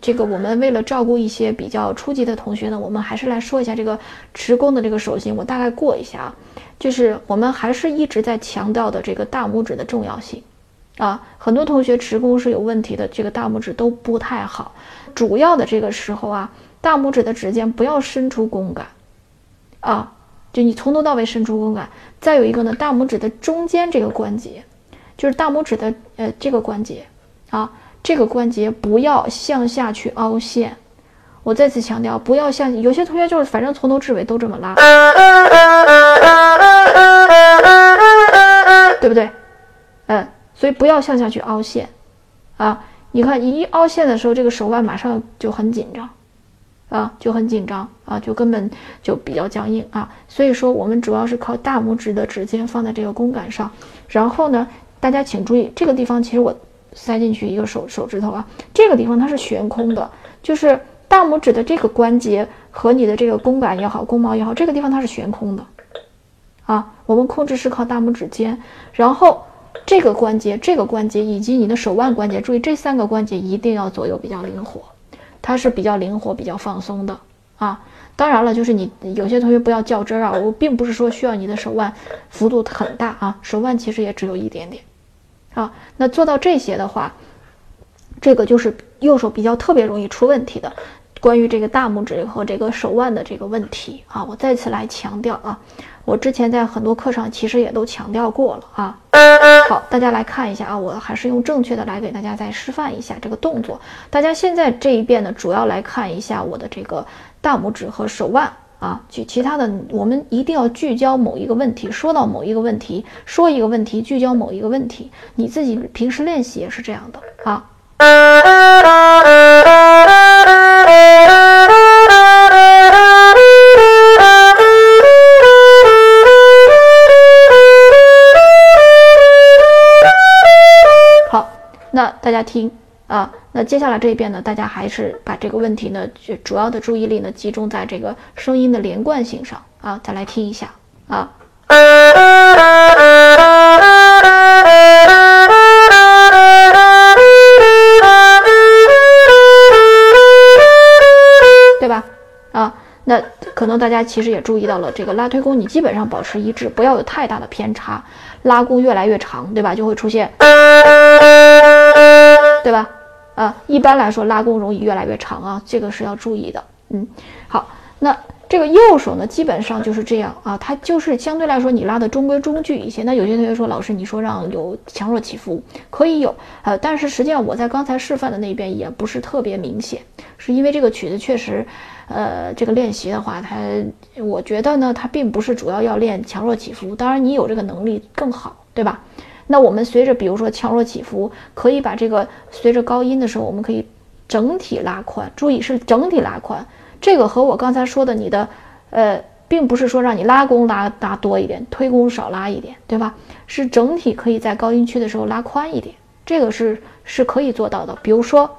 这个我们为了照顾一些比较初级的同学呢，我们还是来说一下这个持弓的这个手型。我大概过一下啊，就是我们还是一直在强调的这个大拇指的重要性啊。很多同学持弓是有问题的，这个大拇指都不太好。主要的这个时候啊，大拇指的指尖不要伸出弓杆啊，就你从头到尾伸出弓杆。再有一个呢，大拇指的中间这个关节，就是大拇指的呃这个关节。啊，这个关节不要向下去凹陷。我再次强调，不要向有些同学就是反正从头至尾都这么拉，对不对？嗯，所以不要向下去凹陷。啊，你看一凹陷的时候，这个手腕马上就很紧张，啊，就很紧张啊，就根本就比较僵硬啊。所以说，我们主要是靠大拇指的指尖放在这个弓杆上，然后呢，大家请注意这个地方，其实我。塞进去一个手手指头啊，这个地方它是悬空的，就是大拇指的这个关节和你的这个弓杆也好，弓毛也好，这个地方它是悬空的，啊，我们控制是靠大拇指尖，然后这个关节、这个关节以及你的手腕关节，注意这三个关节一定要左右比较灵活，它是比较灵活、比较放松的啊。当然了，就是你有些同学不要较真儿啊，我并不是说需要你的手腕幅度很大啊，手腕其实也只有一点点。啊，那做到这些的话，这个就是右手比较特别容易出问题的，关于这个大拇指和这个手腕的这个问题啊，我再次来强调啊，我之前在很多课上其实也都强调过了啊。好，大家来看一下啊，我还是用正确的来给大家再示范一下这个动作。大家现在这一遍呢，主要来看一下我的这个大拇指和手腕。啊，举其他的，我们一定要聚焦某一个问题，说到某一个问题，说一个问题，聚焦某一个问题。你自己平时练习也是这样的啊，好，那大家听。啊，那接下来这一遍呢，大家还是把这个问题呢，就主要的注意力呢，集中在这个声音的连贯性上啊。再来听一下啊，对吧？啊，那可能大家其实也注意到了，这个拉推弓你基本上保持一致，不要有太大的偏差，拉弓越来越长，对吧？就会出现。对吧？啊，一般来说拉弓容易越来越长啊，这个是要注意的。嗯，好，那这个右手呢，基本上就是这样啊，它就是相对来说你拉的中规中矩一些。那有些同学说，老师你说让有强弱起伏，可以有，呃，但是实际上我在刚才示范的那边也不是特别明显，是因为这个曲子确实，呃，这个练习的话，它我觉得呢，它并不是主要要练强弱起伏，当然你有这个能力更好，对吧？那我们随着，比如说强弱起伏，可以把这个随着高音的时候，我们可以整体拉宽。注意是整体拉宽，这个和我刚才说的你的，呃，并不是说让你拉弓拉拉多一点，推弓少拉一点，对吧？是整体可以在高音区的时候拉宽一点，这个是是可以做到的。比如说。